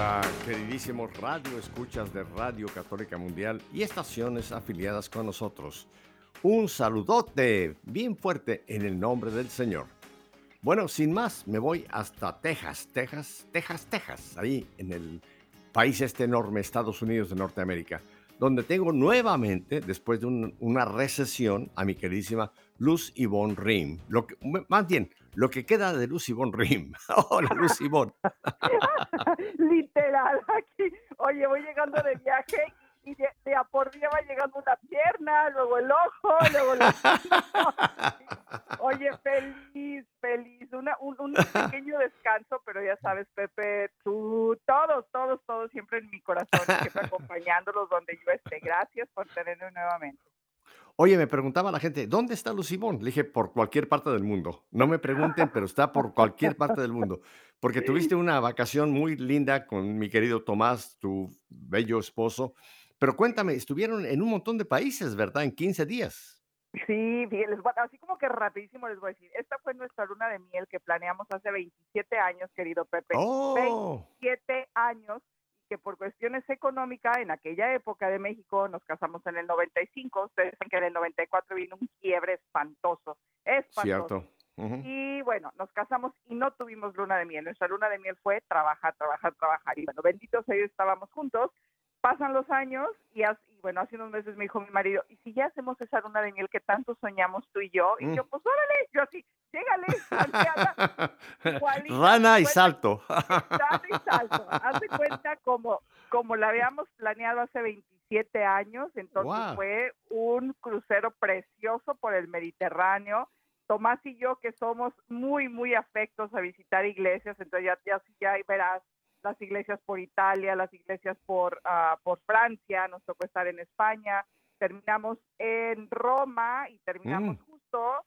Hola, queridísimos radio escuchas de Radio Católica Mundial y estaciones afiliadas con nosotros. Un saludote bien fuerte en el nombre del Señor. Bueno, sin más, me voy hasta Texas, Texas, Texas, Texas, ahí en el país este enorme, Estados Unidos de Norteamérica, donde tengo nuevamente, después de un- una recesión, a mi queridísima Luz Yvonne Rim. Lo que, más bien, lo que queda de Luz Yvonne Rim. Hola, Luz Yvonne. Literal, aquí. Oye, voy llegando de viaje y de, de a por día va llegando una pierna, luego el ojo, luego la... Oye, feliz, feliz. Una, un, un pequeño descanso, pero ya sabes, Pepe, tú, todos, todos, todos siempre en mi corazón, siempre acompañándolos donde yo esté. Gracias por tenerme nuevamente. Oye, me preguntaba la gente, ¿dónde está Lucimón? Le dije, por cualquier parte del mundo. No me pregunten, pero está por cualquier parte del mundo. Porque tuviste una vacación muy linda con mi querido Tomás, tu bello esposo. Pero cuéntame, estuvieron en un montón de países, ¿verdad? En 15 días. Sí, bien, les voy así como que rapidísimo les voy a decir, esta fue nuestra luna de miel que planeamos hace 27 años, querido Pepe. ¡Oh! siete años que por cuestiones económicas en aquella época de México nos casamos en el 95, ustedes saben que en el 94 vino un quiebre espantoso, espantoso. Cierto. Y bueno, nos casamos y no tuvimos luna de miel. Nuestra luna de miel fue trabajar, trabajar, trabajar. Y bueno, benditos ellos estábamos juntos. Pasan los años y, as- y bueno, hace unos meses me dijo mi marido, ¿y si ya hacemos esa luna de miel que tanto soñamos tú y yo? Y Mm. yo, pues órale, yo así, llégale, Santiago. Rana y salto. Salto y salto. Haz de cuenta como, como la habíamos planeado hace 27 años, entonces fue un crucero precioso por el Mediterráneo. Tomás y yo que somos muy, muy afectos a visitar iglesias, entonces ya, ya, ya verás las iglesias por Italia, las iglesias por, ah, por Francia, nos tocó estar en España, terminamos en Roma y terminamos Mm. justo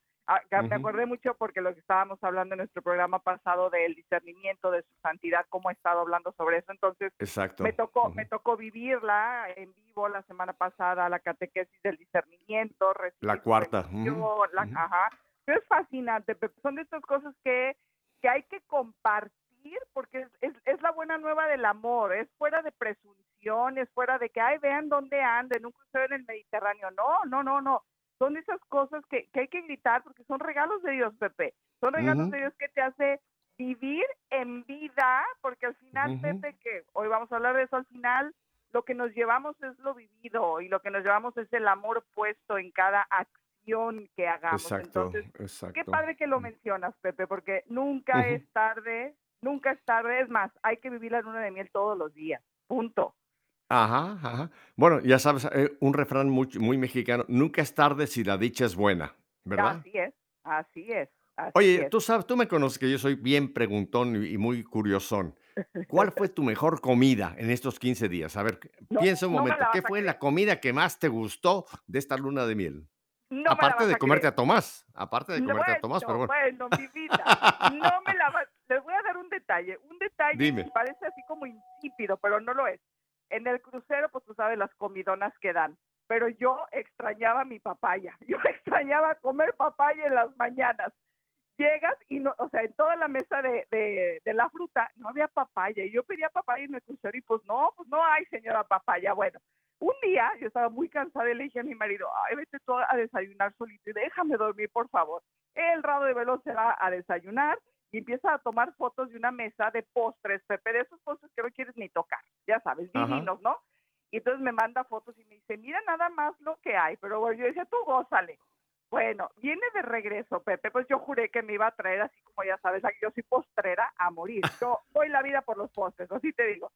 ya Me acordé mucho porque lo que estábamos hablando en nuestro programa pasado del discernimiento de su santidad, cómo he estado hablando sobre eso. Entonces, Exacto. me tocó, me tocó vivirla en vivo la semana pasada, la catequesis del discernimiento. La cuarta, ujú, la- ajá. Pero es fascinante, son de estas cosas que, que hay que compartir porque es, es, es la buena nueva del amor, es fuera de presunción, es fuera de que, ay, vean dónde anda, en un crucero en el Mediterráneo. No, no, no, no. Son esas cosas que, que hay que gritar porque son regalos de Dios, Pepe. Son regalos de Dios que te hace vivir en vida, porque al final. Pepe, que hoy vamos a hablar de eso al final, lo que nos llevamos es lo vivido y lo que nos llevamos es el amor puesto en cada acción que hagamos. Exacto, Entonces, exacto. Qué padre que lo mencionas, Pepe, porque nunca es tarde, nunca es tarde. Es más, hay que vivir la luna de miel todos los días. Punto. Ajá, ajá. Bueno, ya sabes, eh, un refrán muy, muy mexicano, nunca es tarde si la dicha es buena, ¿verdad? Así es, así es. así Oye, es. tú sabes, tú me conoces que yo soy bien preguntón y y muy curiosón. ¿Cuál fue tu mejor comida en estos 15 días? A ver, No, piensa un momento, ¿qué fue la comida que más te gustó de esta luna de miel? No aparte de comerte creer. a Tomás, aparte de comerte a Tomás, pero bueno. bueno, mi vida. No me la vas. Les voy a dar un detalle. Un detalle Dime. que parece así como insípido, pero no lo es. En el crucero, pues tú sabes las comidonas que dan. Pero yo extrañaba mi papaya. Yo extrañaba comer papaya en las mañanas. Llegas y no, o sea, en toda la mesa de, de, de la fruta no había papaya. Y yo pedía papaya en el crucero y pues no, pues no hay señora papaya. Bueno, un día yo estaba muy cansada y le dije a mi marido, ay, vete tú a desayunar solito y déjame dormir, por favor. El rabo de velo se va a desayunar y empieza a tomar fotos de una mesa de postres, Pepe, de esos postres que no quieres ni tocar, ya sabes, Ajá. divinos, ¿no? Y entonces me manda fotos y me dice, mira nada más lo que hay, pero bueno, yo decía, tú gózale. Bueno, viene de regreso, Pepe, pues yo juré que me iba a traer así como ya sabes, yo soy postrera a morir. Yo doy la vida por los postres, así te digo.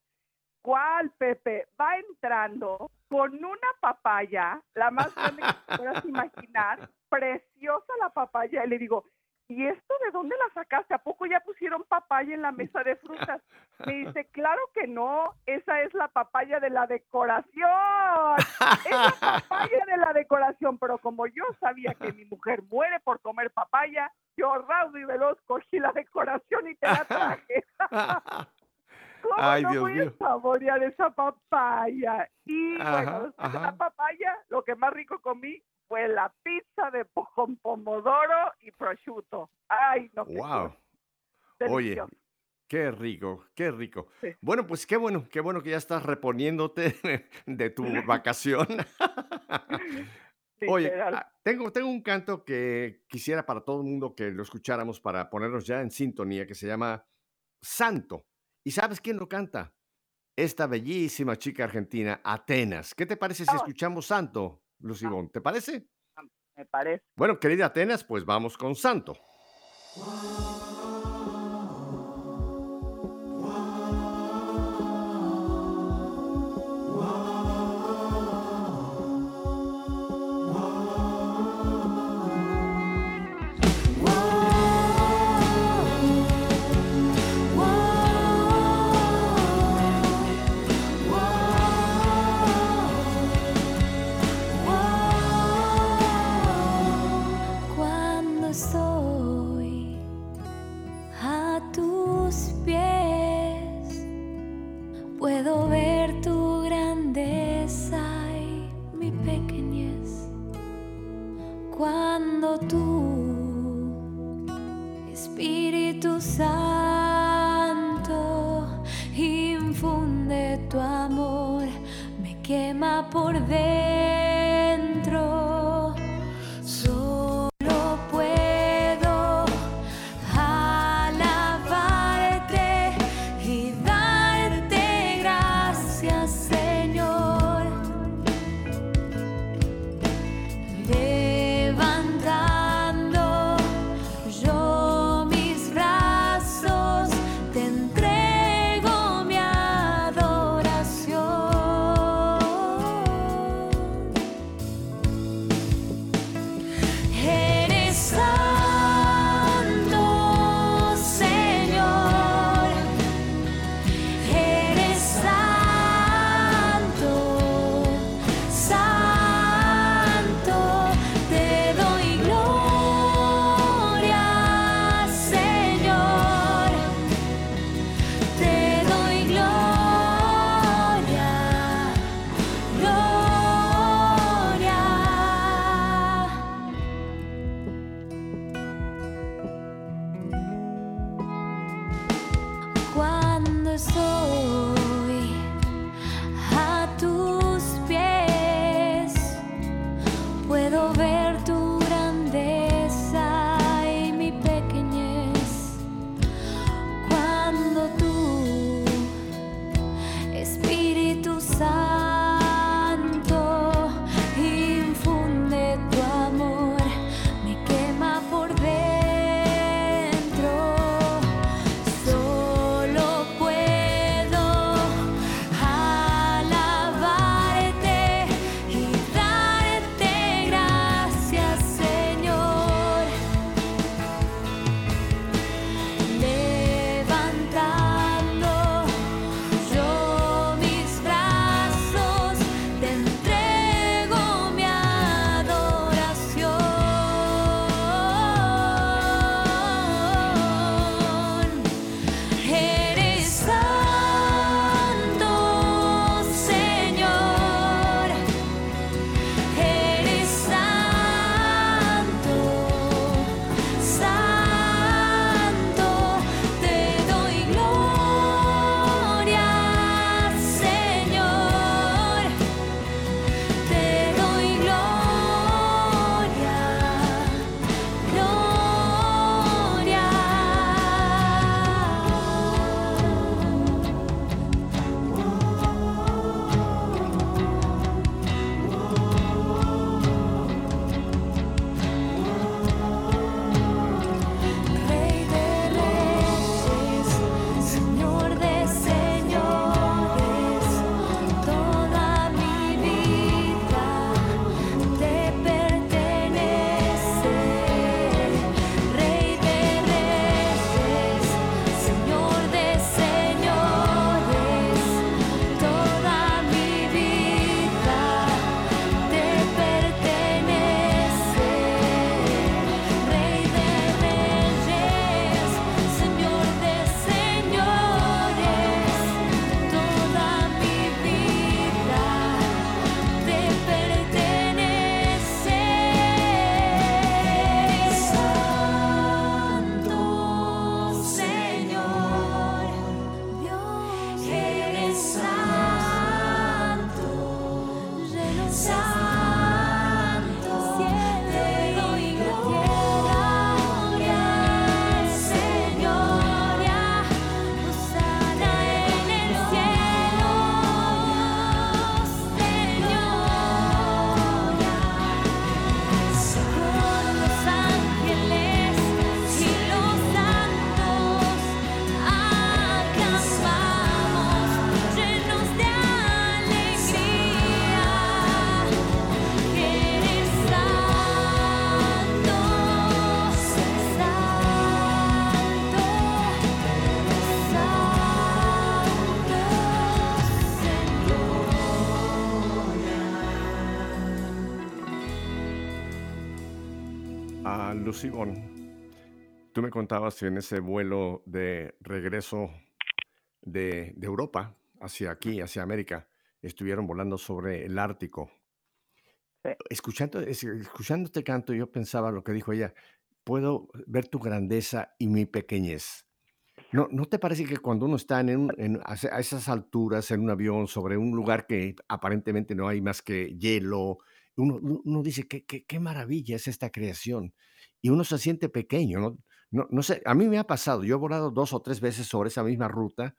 ¿Cuál, Pepe? Va entrando con una papaya, la más grande que puedas imaginar, preciosa la papaya, y le digo, ¿y esto de dónde la sacaste? ¿A poco ya pusieron papaya en la mesa de frutas? Me dice, claro que no, esa es la papaya de la decoración. Es la papaya de la decoración, pero como yo sabía que mi mujer muere por comer papaya, yo raudo y veloz cogí la decoración y te la traje. ¿Cómo Ay, no Dios voy mío. a saborear esa papaya? Y Ajá, bueno, después de ajá. la papaya, lo que más rico comí fue la pizza de con pomodoro y prosciutto. Ay, no, Wow. Oye, qué rico, qué rico. Sí. Bueno, pues qué bueno, qué bueno que ya estás reponiéndote de tu vacación. Oye, ah, tengo, tengo un canto que quisiera para todo el mundo que lo escucháramos para ponernos ya en sintonía, que se llama Santo. ¿Y sabes quién lo canta? Esta bellísima chica argentina, Atenas. ¿Qué te parece si Oh. escuchamos Santo, Lucibón? ¿Te parece? Me parece. Bueno, querida Atenas, pues vamos con Santo. Lucibón, tú me contabas en ese vuelo de regreso de, de Europa hacia aquí, hacia América, estuvieron volando sobre el Ártico. Sí. Escuchando, es- escuchando este canto, yo pensaba lo que dijo ella, puedo ver tu grandeza y mi pequeñez. ¿No, ¿No te parece que cuando uno está en un- en- a esas alturas en un avión sobre un lugar que aparentemente no hay más que hielo, uno, uno- uno dice, ¿qué, qué, qué maravilla es esta creación? Y uno se siente pequeño, ¿no? No, no sé, a mí me ha pasado, yo he volado dos o tres veces sobre esa misma ruta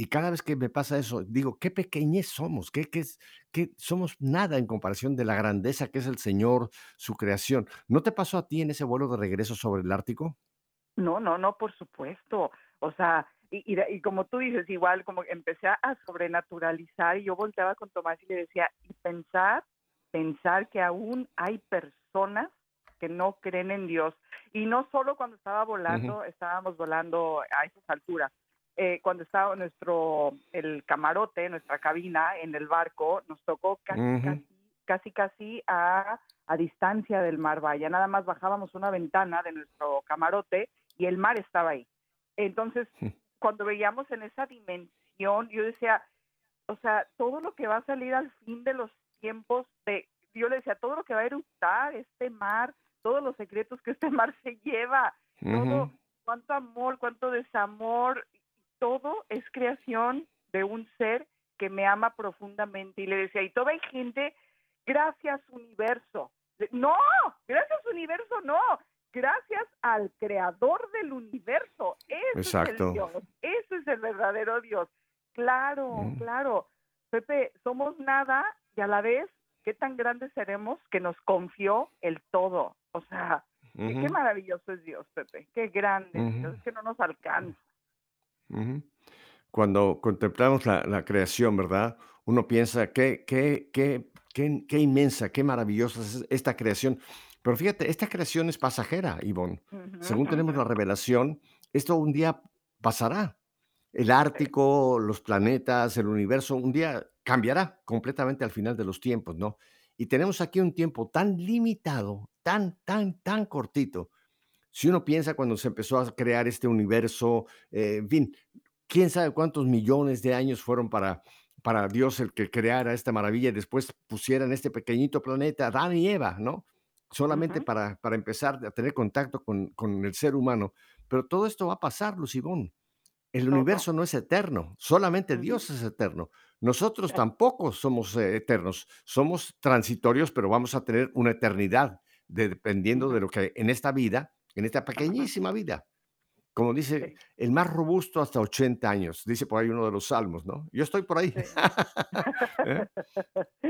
y cada vez que me pasa eso, digo, qué pequeñez somos, qué, qué qué somos nada en comparación de la grandeza que es el Señor, su creación. ¿No te pasó a ti en ese vuelo de regreso sobre el Ártico? No, no, no, por supuesto. O sea, y, y, y como tú dices, igual como empecé a sobrenaturalizar y yo volteaba con Tomás y le decía, y pensar, pensar que aún hay personas que no creen en Dios. Y no solo cuando estaba volando, estábamos volando a esas alturas. Eh, cuando estaba nuestro, el camarote, nuestra cabina en el barco, nos tocó casi, Ujú. casi, casi, casi a, a distancia del mar. Vaya, nada más bajábamos una ventana de nuestro camarote y el mar estaba ahí. Entonces, cuando veíamos en esa dimensión, yo decía, o sea, todo lo que va a salir al fin de los tiempos, de, yo le decía, todo lo que va a eructar este mar, todos los secretos que este mar se lleva, todo, cuánto amor, cuánto desamor, todo es creación de un ser que me ama profundamente. Y le decía, y todavía hay gente, gracias universo. No, gracias universo, no. Gracias al creador del universo. Ese es el Dios. Ese es el verdadero Dios. Claro, Mm. claro. Pepe, somos nada y a la vez, qué tan grandes seremos que nos confió el todo. O sea, qué- qué Ujú. maravilloso es Dios, Pepe. Qué grande. Ujú. Es que no nos alcanza. Ujú. Cuando contemplamos la, la creación, ¿verdad? Uno piensa qué, qué, qué, qué, qué inmensa, qué maravillosa es esta creación. Pero fíjate, esta creación es pasajera, Ivonne. Según tenemos la revelación, esto un día pasará. El Ártico, los planetas, el universo, un día cambiará completamente al final de los tiempos, ¿no? Y tenemos aquí un tiempo tan limitado, tan, tan, tan cortito. Si uno piensa cuando se empezó a crear este universo, eh, en fin, quién sabe cuántos millones de años fueron para, para Dios el que creara esta maravilla y después pusieran este pequeñito planeta, Adán y Eva, ¿no? Solamente Ujú. para, para empezar a tener contacto con, con el ser humano. Pero todo esto va a pasar, Lucibón. El universo no es eterno, solamente. Dios es eterno. Nosotros tampoco somos eh, eternos, somos transitorios, pero vamos a tener una eternidad de- dependiendo de lo que en esta vida, en esta pequeñísima vida, como dice el más robusto hasta 80 años, dice por ahí uno de los salmos, ¿no? Yo estoy por ahí. ¿Eh?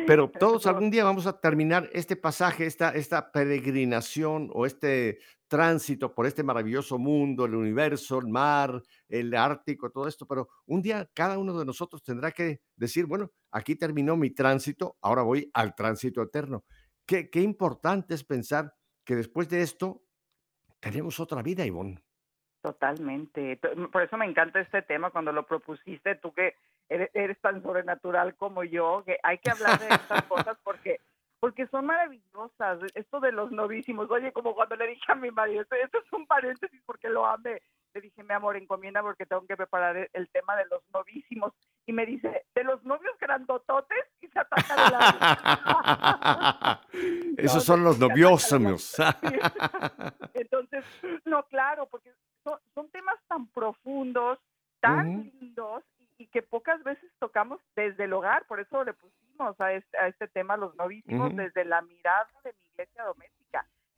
Pero todos algún día vamos a terminar este pasaje, esta, esta peregrinación o este tránsito por este maravilloso mundo, el universo, el mar, el Ártico, todo esto, pero un día cada uno de nosotros tendrá que decir, bueno, aquí terminó mi tránsito, ahora voy al tránsito eterno. Qué, qué importante es pensar que después de esto tenemos otra vida, Ivonne. Totalmente. To- Por eso me encanta este tema cuando lo propusiste, tú que eres, eres tan sobrenatural como yo, que hay que hablar de estas cosas porque porque son maravillosas. Esto de los novísimos, oye, como cuando le dije a mi marido, esto, esto es un paréntesis porque lo amé. Le dije, mi amor, encomienda porque tengo que preparar el, tema de los novísimos. Y me dice, de los novios grandototes y se ataca de la Esos No, son los noviósimos. Entonces, no, claro, porque son, son temas tan profundos, tan lindos y, y que pocas veces tocamos desde el hogar. Por eso le pusimos a este, a este tema los novísimos desde la mirada de mi iglesia doméstica,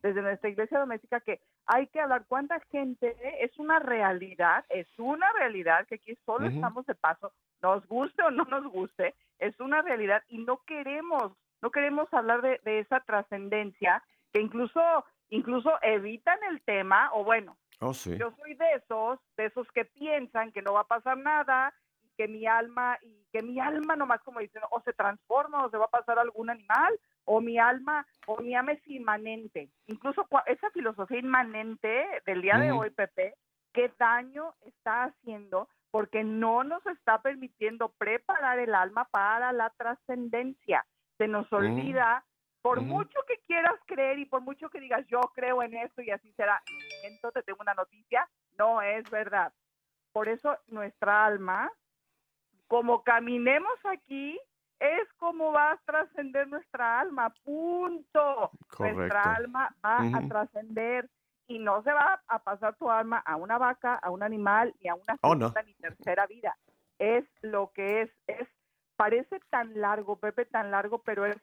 desde nuestra iglesia doméstica, que hay que hablar cuánta gente es una realidad, es una realidad que aquí solo estamos de paso, nos guste o no nos guste, es una realidad y no queremos, no queremos hablar de, de esa trascendencia que incluso incluso evitan el tema o bueno, Oh, sí. yo soy de esos, de esos que piensan que no va a pasar nada que mi alma y que mi alma nomás como dicen o se transforma o se va a pasar algún animal o mi alma o mi alma es inmanente. Incluso esa filosofía inmanente del día de hoy, Pepe, qué daño está haciendo porque no nos está permitiendo preparar el alma para la trascendencia. Se nos olvida Por Ujú. mucho que quieras creer y por mucho que digas yo creo en esto y así será, entonces tengo una noticia, no es verdad. Por eso nuestra alma, como caminemos aquí, es como va a trascender nuestra alma, punto. Correcto. Nuestra alma va a trascender y no se va a pasar tu alma a una vaca, a un animal, ni a una Oh, no. segunda ni tercera vida. Es lo que es, es parece tan largo, Pepe, tan largo, pero es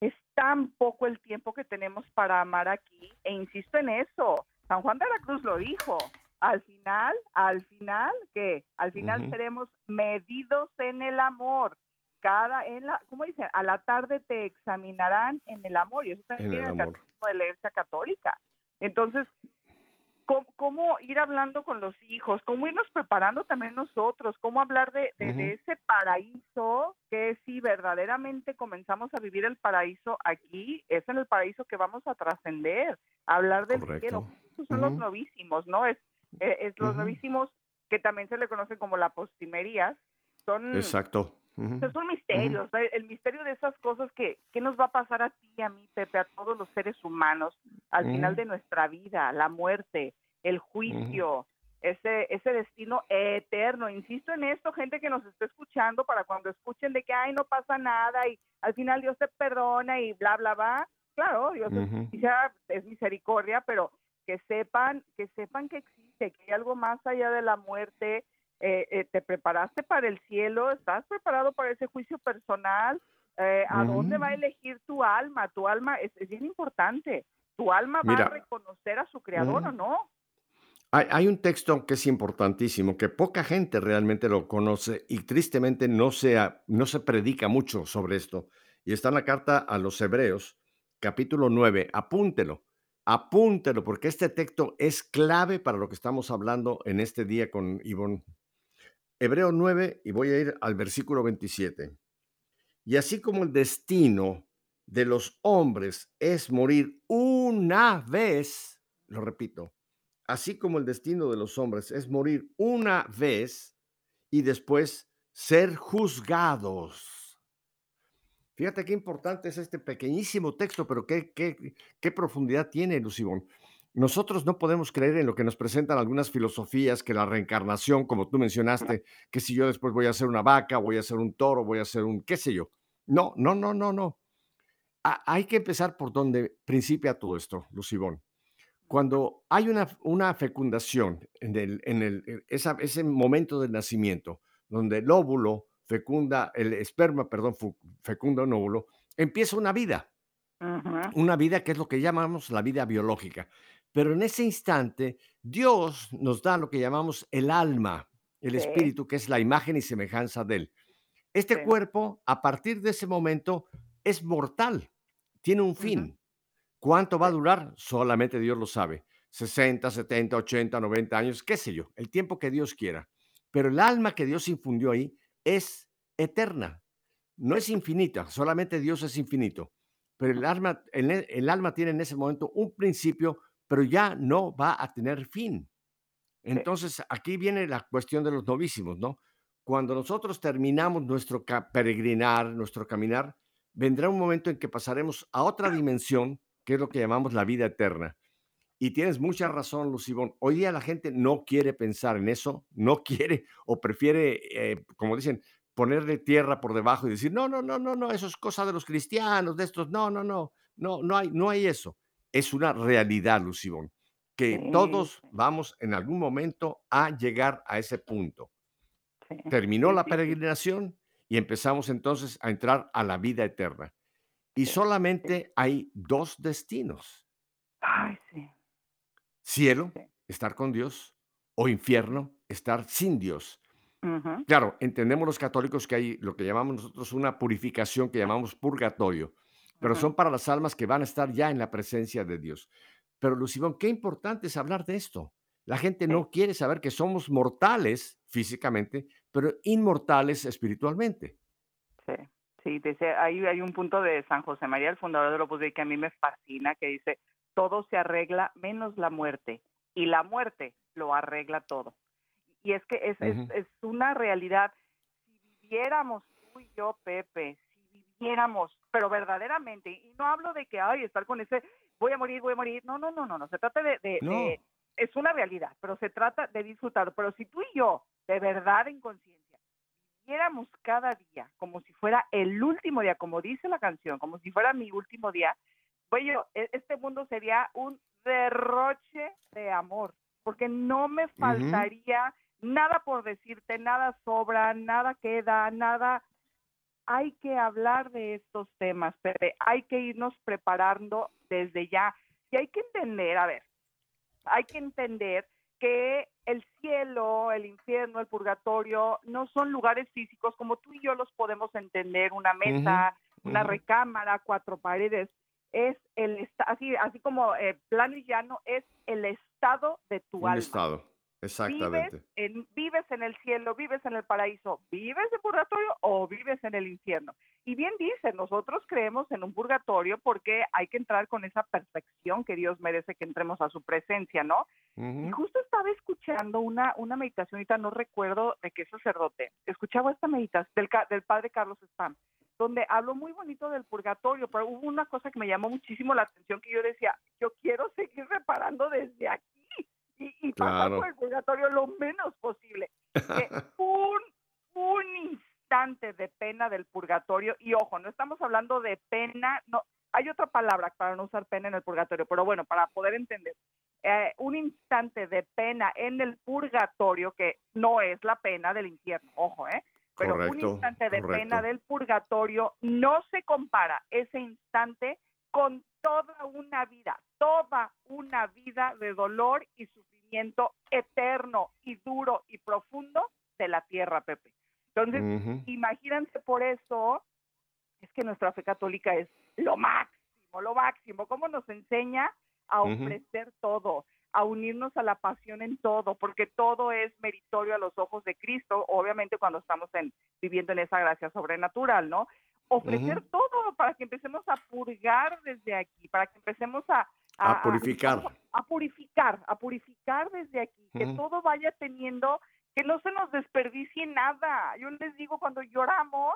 es tan poco el tiempo que tenemos para amar aquí e insisto en eso. San Juan de la Cruz lo dijo. Al final, al final, ¿qué? Al final seremos medidos en el amor. Cada en la, ¿cómo dicen? A la tarde te examinarán en el amor y eso también En el catecismo de la Iglesia Católica. Entonces, ¿cómo, cómo ir hablando con los hijos? ¿Cómo irnos preparando también nosotros? ¿Cómo hablar de, de- de Ujú. ese paraíso que si verdaderamente comenzamos a vivir el paraíso aquí, es en el paraíso que vamos a trascender? Hablar del Correcto. cielo. Esos son los Ujú. novísimos, ¿no? Es, eh, es los Ujú. novísimos que también se le conocen como la postimerías. Son, Exacto. Ujú. esos son misterios, el misterio de esas cosas que, ¿qué nos va a pasar a ti, a mí, Pepe, a todos los seres humanos al final de nuestra vida, la muerte, el juicio, ese, ese destino eterno. Insisto en esto, gente que nos esté escuchando, para cuando escuchen de que, ay, no pasa nada y al final Dios te perdona y bla, bla, bla. Claro, Dios es es misericordia, pero que sepan, que sepan que existe, que hay algo más allá de la muerte. Eh, eh, te preparaste para el cielo, estás preparado para ese juicio personal. Eh, ¿A dónde va a Ujú. elegir tu alma? Tu alma es, es bien importante. ¿Tu alma va a reconocer a su creador Ujú. o no? Hay, hay un texto que es importantísimo, que poca gente realmente lo conoce y tristemente no se, no se predica mucho sobre esto. Y está en la carta a los Hebreos, capítulo 9. Apúntelo, apúntelo, porque este texto es clave para lo que estamos hablando en este día con Ivonne. Hebreo 9, y voy a ir al versículo 27. Y así como el destino de los hombres es morir una vez, lo repito, así como el destino de los hombres es morir una vez y después ser juzgados. Fíjate qué importante es este pequeñísimo texto, pero qué, qué, qué profundidad tiene, Lucibón. Nosotros no podemos creer en lo que nos presentan algunas filosofías, que la reencarnación, como tú mencionaste, que si yo después voy a ser una vaca, voy a ser un toro, voy a ser un qué sé yo. No, no, no, no, no. Ha- hay que empezar por donde principia todo esto, Lucibón cuando hay una, una fecundación en, el, en el, en esa- ese momento del nacimiento, donde el óvulo fecunda, el esperma, perdón, fecunda un óvulo, empieza una vida, una vida que es lo que llamamos la vida biológica. Pero en ese instante, Dios nos da lo que llamamos el alma, el Sí. espíritu, que es la imagen y semejanza de Él. Este Sí. cuerpo, a partir de ese momento, es mortal, tiene un fin. ¿Cuánto va a durar? Solamente Dios lo sabe. 60, 70, 80, 90 años, qué sé yo, el tiempo que Dios quiera. Pero el alma que Dios infundió ahí es eterna, no es infinita, solamente Dios es infinito. Pero el alma, el, el alma tiene en ese momento un principio, pero ya no va a tener fin. Entonces, aquí viene la cuestión de los novísimos, ¿no? Cuando nosotros terminamos nuestro peregrinar, nuestro caminar, vendrá un momento en que pasaremos a otra dimensión, que es lo que llamamos la vida eterna. Y tienes mucha razón, Lucibón. Hoy día la gente no quiere pensar en eso, no quiere o prefiere, eh, como dicen, ponerle tierra por debajo y decir, no, no, no, no, no, eso es cosa de los cristianos, de estos, no, no, no, no, no hay, no hay eso. Es una realidad, Lucibón, que Sí, todos vamos en algún momento a llegar a ese punto. Sí. Terminó la peregrinación y empezamos entonces a entrar a la vida eterna. Y solamente hay dos destinos. Ay, sí. Cielo, estar con Dios, o infierno, estar sin Dios. Claro, entendemos los católicos que hay lo que llamamos nosotros una purificación que llamamos purgatorio, pero son para las almas que van a estar ya en la presencia de Dios. Pero Lucibón, qué importante es hablar de esto. La gente no quiere saber que somos mortales físicamente, pero inmortales espiritualmente. Sí, sí, dice, ahí hay un punto de San José María, el fundador del Opus Dei, que a mí me fascina, que dice, todo se arregla menos la muerte, y la muerte lo arregla todo. Y es que es, es- Ujú. es una realidad. Si viviéramos tú y yo, Pepe, si viviéramos, pero verdaderamente, y no hablo de que, ay, estar con ese, voy a morir, voy a morir, no, no, no, no, no, se trata de, de- No. de- es una realidad, pero se trata de disfrutar, pero si tú y yo, de verdad en conciencia, viviéramos cada día como si fuera el último día, como dice la canción, como si fuera mi último día, pues yo, e- este mundo sería un derroche de amor, porque no me faltaría nada por decirte, nada sobra, nada queda, nada. Hay que hablar de estos temas, Pepe, hay que irnos preparando desde ya. Y hay que entender, a ver, hay que entender que el cielo, el infierno, el purgatorio no son lugares físicos como tú y yo los podemos entender, una mesa, una recámara, cuatro paredes, es el así así como eh, plano y llano es el estado de tu Un alma. estado, exactamente. Vives en, vives en el cielo, vives en el paraíso, vives en purgatorio o vives en el infierno. Y bien dice, nosotros creemos en un purgatorio porque hay que entrar con esa perfección que Dios merece que entremos a su presencia, ¿no? Y justo estaba escuchando una, una meditación, ahorita no recuerdo de qué sacerdote, escuchaba esta meditación del, del padre Carlos Spam, donde habló muy bonito del purgatorio, pero hubo una cosa que me llamó muchísimo la atención que yo decía, yo quiero seguir reparando desde aquí y, y pasar Claro. por el purgatorio lo menos posible. Que un, un instante de pena del purgatorio, y ojo, no estamos hablando de pena, no, hay otra palabra para no usar pena en el purgatorio, pero bueno, para poder entender, eh, un instante de pena en el purgatorio, que no es la pena del infierno, ojo, ¿eh? Pero un Correcto, instante de correcto. pena del purgatorio no se compara ese instante con toda una vida, toda una vida de dolor y sufrimiento eterno y duro y profundo de la tierra, Pepe. Entonces, Ujú. imagínense por eso, es que nuestra fe católica es lo máximo, lo máximo, cómo nos enseña a ofrecer todo, a unirnos a la pasión en todo, porque todo es meritorio a los ojos de Cristo, obviamente cuando estamos en, viviendo en esa gracia sobrenatural, ¿no? Ofrecer Ujú. todo para que empecemos a purgar desde aquí, para que empecemos a, A purificar. a purificar, a purificar desde aquí, que Ujú. todo vaya teniendo, que no se nos desperdicie nada. Yo les digo, cuando lloramos,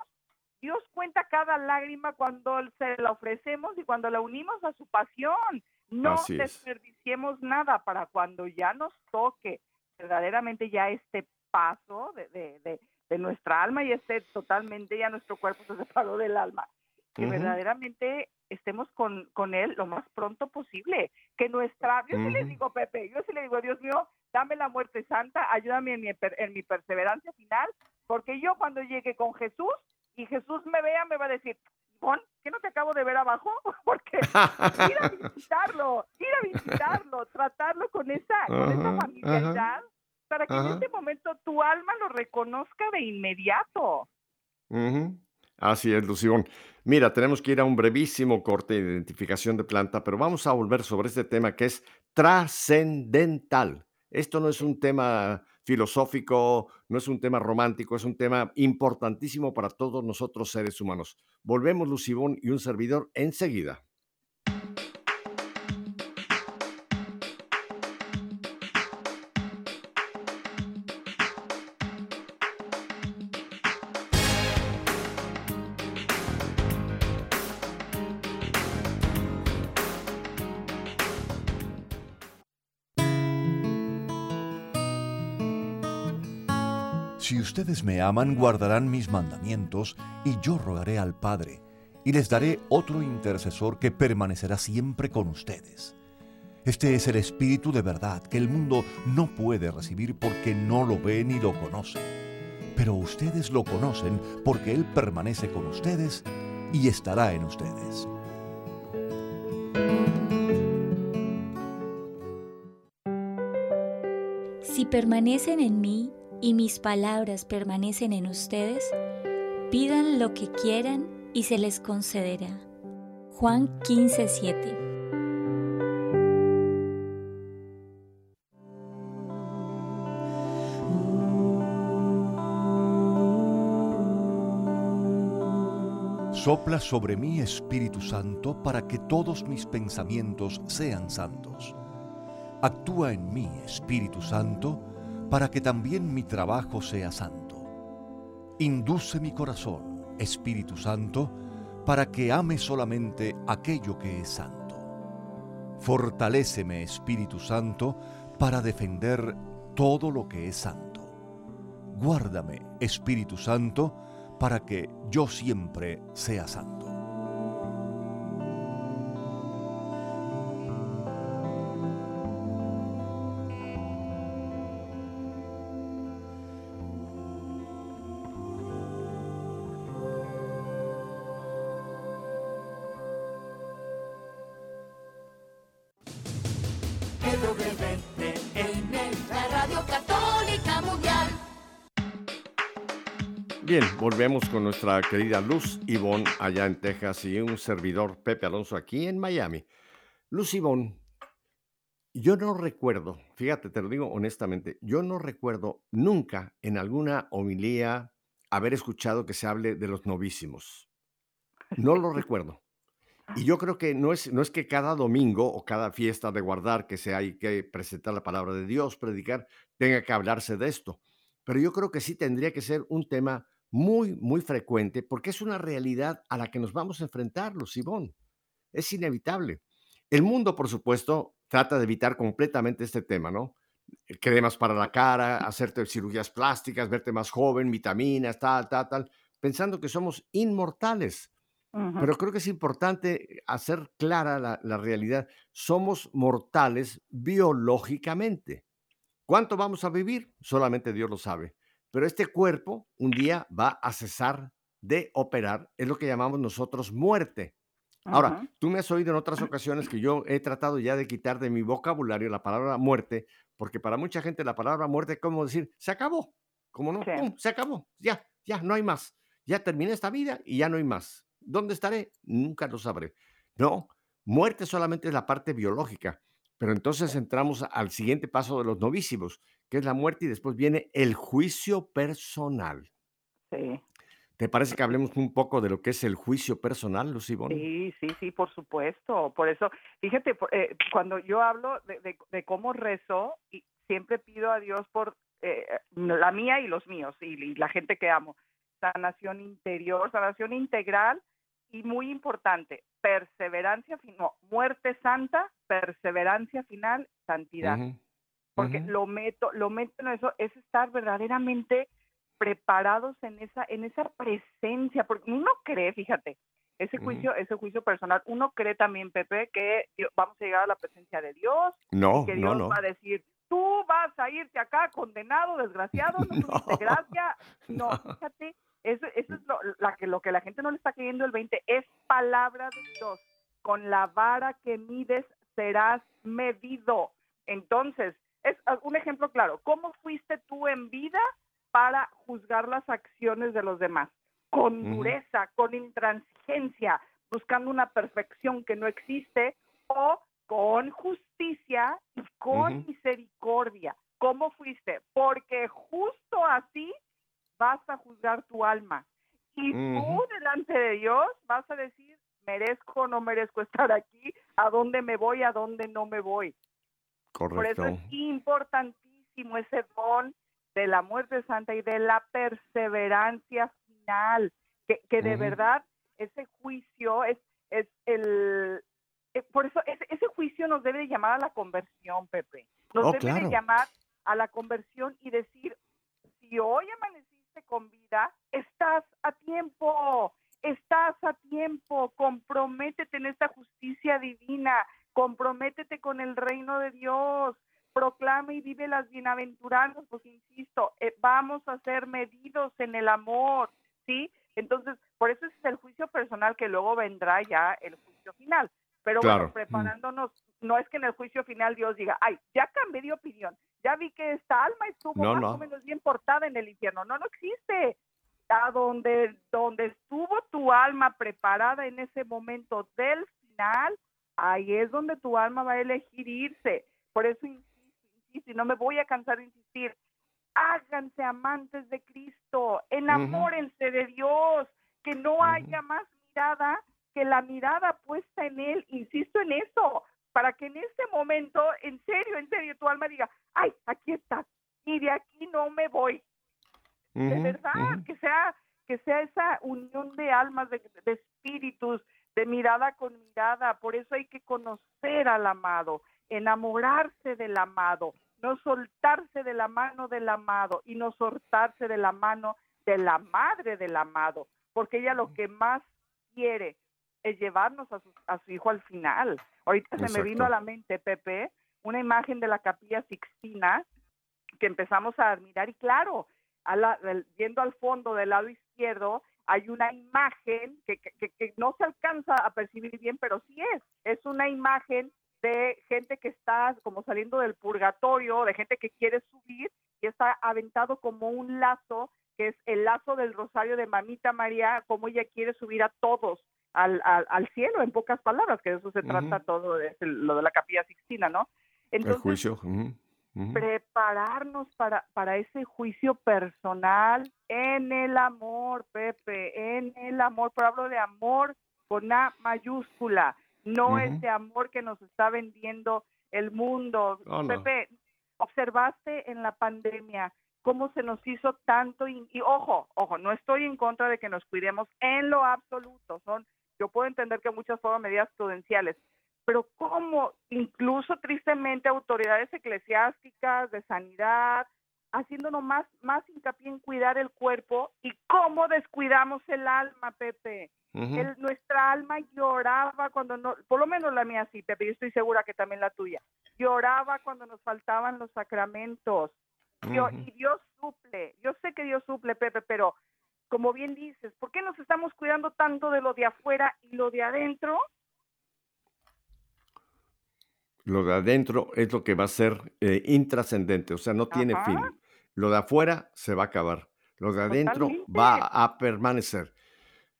Dios cuenta cada lágrima cuando se la ofrecemos y cuando la unimos a su pasión. No Así es. desperdiciemos nada para cuando ya nos toque verdaderamente ya este paso de, de- de- de nuestra alma y esté totalmente ya nuestro cuerpo se separó del alma. Que Ujú. verdaderamente estemos con, con él lo más pronto posible. Que nuestra, yo sí les Ujú. digo, Pepe, yo sí le digo, Dios mío, dame la muerte santa, ayúdame en mi, en mi perseverancia final, porque yo cuando llegue con Jesús y Jesús me vea, me va a decir, Ivonne, ¿qué no te acabo de ver abajo? Porque ir a visitarlo, ir a visitarlo, tratarlo con esa, con esa familiaridad, para que en este momento tu alma lo reconozca de inmediato. Así es, Lucibón. Mira, tenemos que ir a un brevísimo corte de identificación de planta, pero vamos a volver sobre este tema que es trascendental. Esto no es un tema filosófico, no es un tema romántico, es un tema importantísimo para todos nosotros seres humanos. Volvemos, Lucibón y un servidor enseguida. Ustedes me aman, guardarán mis mandamientos, y yo rogaré al Padre, y les daré otro intercesor que permanecerá siempre con ustedes. Este es el Espíritu de verdad que el mundo no puede recibir porque no lo ve ni lo conoce. Pero ustedes lo conocen porque Él permanece con ustedes y estará en ustedes. Si permanecen en mí y mis palabras permanecen en ustedes, pidan lo que quieran y se les concederá. Juan 15:7 Sopla sobre mí, Espíritu Santo, para que todos mis pensamientos sean santos. Actúa en mí, Espíritu Santo, para que también mi trabajo sea santo. Induce mi corazón, Espíritu Santo, para que ame solamente aquello que es santo. Fortaléceme, Espíritu Santo, para defender todo lo que es santo. Guárdame, Espíritu Santo, para que yo siempre sea santo. Volvemos con nuestra querida Luz Ivonne allá en Texas y un servidor Pepe Alonso aquí en Miami. Luz Ivonne, yo no recuerdo, fíjate, te lo digo honestamente, yo no recuerdo nunca en alguna homilía haber escuchado que se hable de los novísimos. No lo recuerdo. Y yo creo que no es, no es que cada domingo o cada fiesta de guardar que se hay que presentar la palabra de Dios, predicar, tenga que hablarse de esto. Pero yo creo que sí tendría que ser un tema muy, muy frecuente, porque es una realidad a la que nos vamos a enfrentar, Lucibón. Es inevitable. El mundo, por supuesto, trata de evitar completamente este tema, ¿no? Cremas para la cara, hacerte cirugías plásticas, verte más joven, vitaminas, tal, tal, tal, pensando que somos inmortales. Pero creo que es importante hacer clara la, la realidad. Somos mortales biológicamente. ¿Cuánto vamos a vivir? Solamente Dios lo sabe. Pero este cuerpo un día va a cesar de operar, es lo que llamamos nosotros muerte. Ahora, tú me has oído en otras ocasiones que yo he tratado ya de quitar de mi vocabulario la palabra muerte, porque para mucha gente la palabra muerte es como decir, se acabó, como no, se acabó, ya, ya, no hay más, ya terminé esta vida y ya no hay más. ¿Dónde estaré? Nunca lo sabré. No, muerte solamente es la parte biológica, pero entonces entramos al siguiente paso de los novísimos, que es la muerte, y después viene el juicio personal. Sí. ¿Te parece que hablemos un poco de lo que es el juicio personal, Lucibón? Sí, sí, sí, por supuesto. Por eso, fíjate, eh, cuando yo hablo de, cómo rezo, y siempre pido a Dios por eh, la mía y los míos, y, la gente que amo, sanación interior, sanación integral, y muy importante, perseverancia, no, muerte santa, perseverancia final, santidad. Porque lo meto, lo meto en eso, es estar verdaderamente preparados en esa, en esa presencia, porque uno cree, fíjate, ese juicio, ese juicio personal, uno cree también, Pepe, que vamos a llegar a la presencia de Dios, no, que Dios va a decir, tú vas a irte acá condenado, desgraciado, no, no. gracia, no, fíjate, lo, que la gente no le está creyendo el 20, es palabra de Dios, con la vara que mides serás medido, entonces, es ah, un ejemplo claro. ¿Cómo fuiste tú en vida para juzgar las acciones de los demás? Con dureza, con intransigencia, buscando una perfección que no existe o con justicia y con misericordia. ¿Cómo fuiste? Porque justo así vas a juzgar tu alma. Y tú delante de Dios vas a decir, merezco no merezco estar aquí, a dónde me voy, a dónde no me voy. Por eso es importantísimo ese don de la muerte santa y de la perseverancia final, que, que de verdad ese juicio es, es el... Eh, por eso ese, ese, juicio nos debe llamar a la conversión, Pepe. Nos oh, debe llamar a la conversión y decir, si hoy amaneciste con vida, estás a tiempo, estás a tiempo, comprométete en esta justicia divina, comprométete con el reino de Dios, proclama y vive las bienaventuranzas, pues insisto, eh, vamos a ser medidos en el amor, ¿sí? Entonces, por eso es el juicio personal que luego vendrá ya el juicio final. Pero bueno, preparándonos, no es que en el juicio final Dios diga, ay, ya cambié de opinión, ya vi que esta alma estuvo más o menos bien portada en el infierno. No, no existe. A donde, donde estuvo tu alma preparada en ese momento del final, ahí es donde tu alma va a elegir irse. Por eso insisto, insisto, y no me voy a cansar de insistir, háganse amantes de Cristo, enamórense de Dios, que no haya más mirada que la mirada puesta en Él, insisto en eso, para que en ese momento, en serio, en serio, tu alma diga, ay, aquí está, y de aquí no me voy. de verdad, que sea que sea esa unión de almas, de, de espíritus, de mirada con mirada. Por eso hay que conocer al amado, enamorarse del amado, no soltarse de la mano del amado y no soltarse de la mano de la madre del amado, porque ella lo que más quiere es llevarnos a su, a su hijo al final. Ahorita se me vino a la mente, Pepe, una imagen de la capilla Sixtina que empezamos a admirar y claro, a la, viendo al fondo del lado izquierdo hay una imagen que, que, que, no se alcanza a percibir bien, pero sí es, es una imagen de gente que está como saliendo del purgatorio, de gente que quiere subir y está aventado como un lazo, que es el lazo del rosario de Mamita María, como ella quiere subir a todos al, al, cielo, en pocas palabras, que de eso se trata todo, de, lo de la capilla Sixtina, ¿no? Entonces, el juicio. Prepararnos para, para ese juicio personal en el amor, Pepe, en el amor, pero hablo de amor con A mayúscula, no es de amor que nos está vendiendo el mundo. Oh, Pepe, observaste en la pandemia cómo se nos hizo tanto y, y, ojo, ojo, no estoy en contra de que nos cuidemos en lo absoluto, son yo puedo entender que muchas fueron medidas prudenciales, pero cómo incluso tristemente autoridades eclesiásticas de sanidad, haciéndonos más, más hincapié en cuidar el cuerpo y cómo descuidamos el alma, Pepe. nuestra alma lloraba cuando no, por lo menos la mía sí, Pepe, yo estoy segura que también la tuya, lloraba cuando nos faltaban los sacramentos. y Dios suple, yo sé que Dios suple, Pepe, pero como bien dices, ¿por qué nos estamos cuidando tanto de lo de afuera y lo de adentro? Lo de adentro es lo que va a ser eh, intrascendente, o sea, no tiene fin. Lo de afuera se va a acabar. Lo de adentro va a permanecer.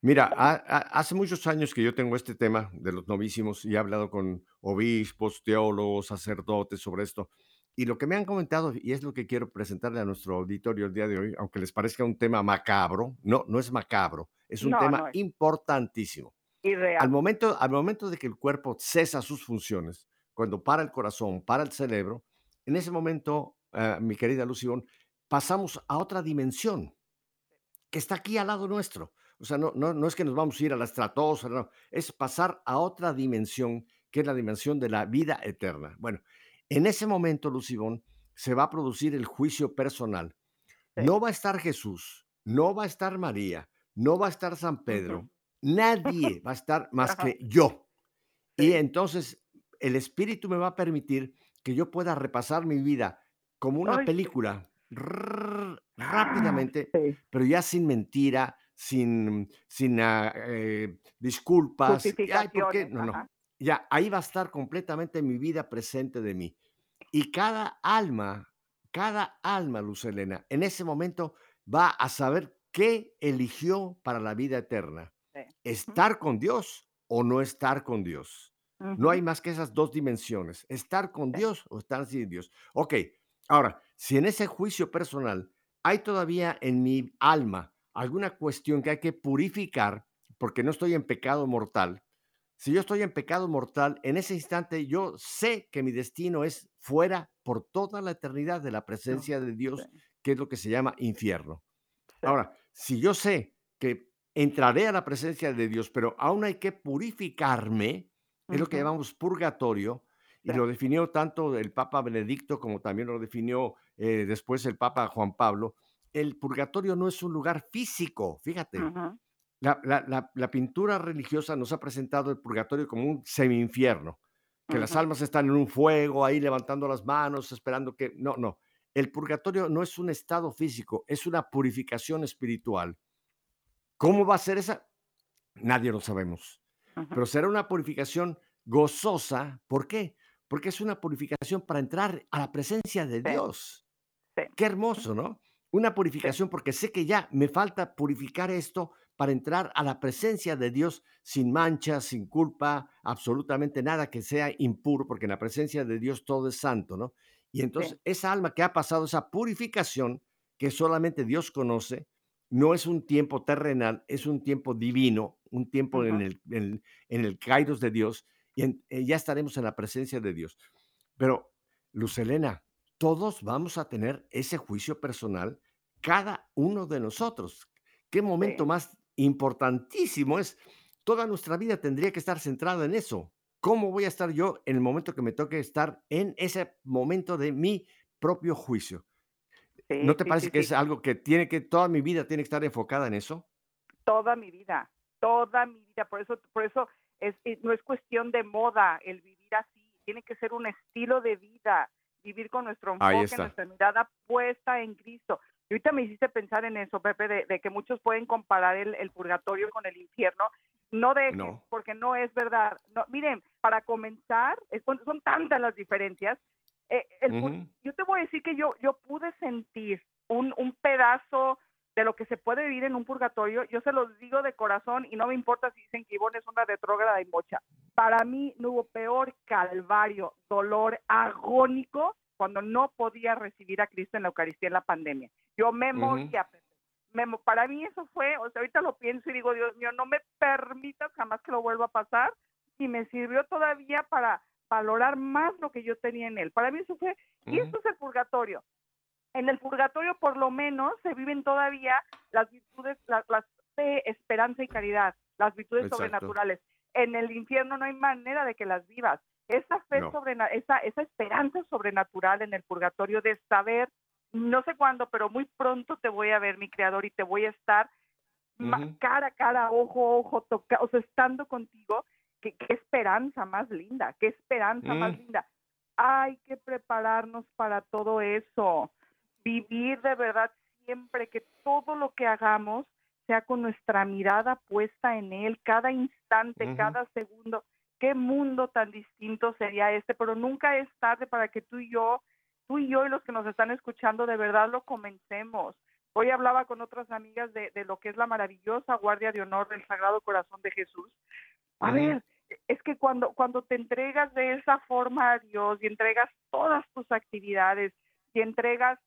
Mira, hace muchos años que yo tengo este tema de los novísimos y he hablado con obispos, teólogos, sacerdotes sobre esto. Y lo que me han comentado, y es lo que quiero presentarle a nuestro auditorio el día de hoy, aunque les parezca un tema macabro, no, no es macabro, es un tema importantísimo. Y real. Al momento, al momento de que el cuerpo cesa sus funciones, cuando para el corazón, para el cerebro, en ese momento, eh, mi querida Lución, pasamos a otra dimensión que está aquí al lado nuestro. O sea, no, no, no es que nos vamos a ir a la estratosfera, no, es pasar a otra dimensión, que es la dimensión de la vida eterna. Bueno, en ese momento, Lucibón, se va a producir el juicio personal. No va a estar Jesús, no va a estar María, no va a estar San Pedro, nadie va a estar más que yo. Y entonces el Espíritu me va a permitir que yo pueda repasar mi vida como una película ah, rápidamente, pero ya sin mentira, sin, sin ah, eh, disculpas. No, no ya ahí va a estar completamente mi vida presente de mí. Y cada alma, cada alma, Luz Elena, en ese momento va a saber qué eligió para la vida eterna. Estar con Dios o no estar con Dios. No hay más que esas dos dimensiones, estar con Dios o estar sin Dios. Ok, ahora, si en ese juicio personal hay todavía en mi alma alguna cuestión que hay que purificar, porque no estoy en pecado mortal, si yo estoy en pecado mortal, en ese instante yo sé que mi destino es fuera por toda la eternidad de la presencia de Dios, que es lo que se llama infierno. Ahora, si yo sé que entraré a la presencia de Dios, pero aún hay que purificarme, es lo que llamamos purgatorio, y lo definió tanto el Papa Benedicto como también lo definió eh, después el Papa Juan Pablo. El purgatorio no es un lugar físico, fíjate. La, pintura religiosa nos ha presentado el purgatorio como un semi-infierno, que las almas están en un fuego ahí levantando las manos, esperando que... No, no. El purgatorio no es un estado físico, es una purificación espiritual. ¿Cómo va a ser esa? Nadie lo sabemos. Pero será una purificación gozosa. ¿Por qué? Porque es una purificación para entrar a la presencia de Dios. Qué hermoso, ¿no? Una purificación porque sé que ya me falta purificar esto para entrar a la presencia de Dios sin mancha, sin culpa, absolutamente nada que sea impuro, porque en la presencia de Dios todo es santo, ¿no? Y entonces esa alma que ha pasado esa purificación que solamente Dios conoce, no es un tiempo terrenal, es un tiempo divino, un tiempo en, el, en, el kairos de Dios, y eh, ya estaremos en la presencia de Dios. Pero, Luz Elena, todos vamos a tener ese juicio personal, cada uno de nosotros. ¿Qué momento más importantísimo es, toda nuestra vida tendría que estar centrada en eso. ¿Cómo voy a estar yo en el momento que me toque estar en ese momento de mi propio juicio? ¿No te parece que es algo que tiene que, toda mi vida tiene que estar enfocada en eso? Toda mi vida, toda mi vida. Por eso, por eso es, eh, no es cuestión de moda el vivir así. Tiene que ser un estilo de vida, vivir con nuestro enfoque, nuestra mirada puesta en Cristo. Y ahorita me hiciste pensar en eso, Pepe, de, que muchos pueden comparar el, purgatorio con el infierno. No dejen, porque no es verdad. No, miren, para comenzar, son tantas las diferencias. Eh, yo te voy a decir que yo, yo pude sentir un, un pedazo de lo que se puede vivir en un purgatorio, yo se los digo de corazón y no me importa si dicen que Ivonne es una retrógrada y mocha. Para mí no hubo peor calvario, dolor agónico cuando no podía recibir a Cristo en la Eucaristía en la pandemia. Yo me moría. para mí eso fue, o sea, ahorita lo pienso y digo, Dios mío, no me permitas jamás que lo vuelva a pasar y me sirvió todavía para valorar más lo que yo tenía en él. Para mí eso fue, y esto es el purgatorio. En el purgatorio por lo menos se viven todavía las virtudes, las, fe, esperanza y caridad, las virtudes sobrenaturales. En el infierno no hay manera de que las vivas. Esa fe esa, esa esperanza sobrenatural en el purgatorio de saber, no sé cuándo, pero muy pronto te voy a ver, mi creador, y te voy a estar cara a cara, ojo ojo, toca, o sea, estando contigo, qué, esperanza más linda, qué esperanza más mm. linda. Hay que prepararnos para todo eso, vivir de verdad siempre que todo lo que hagamos sea con nuestra mirada puesta en Él, cada instante, cada segundo qué mundo tan distinto sería este, pero nunca es tarde para que tú y yo, tú y yo y los que nos están escuchando de verdad lo comencemos. Hoy hablaba con otras amigas de, lo que es la maravillosa Guardia de Honor del Sagrado Corazón de Jesús. A ver, es que cuando, cuando te entregas de esa forma a Dios y entregas todas tus actividades y entregas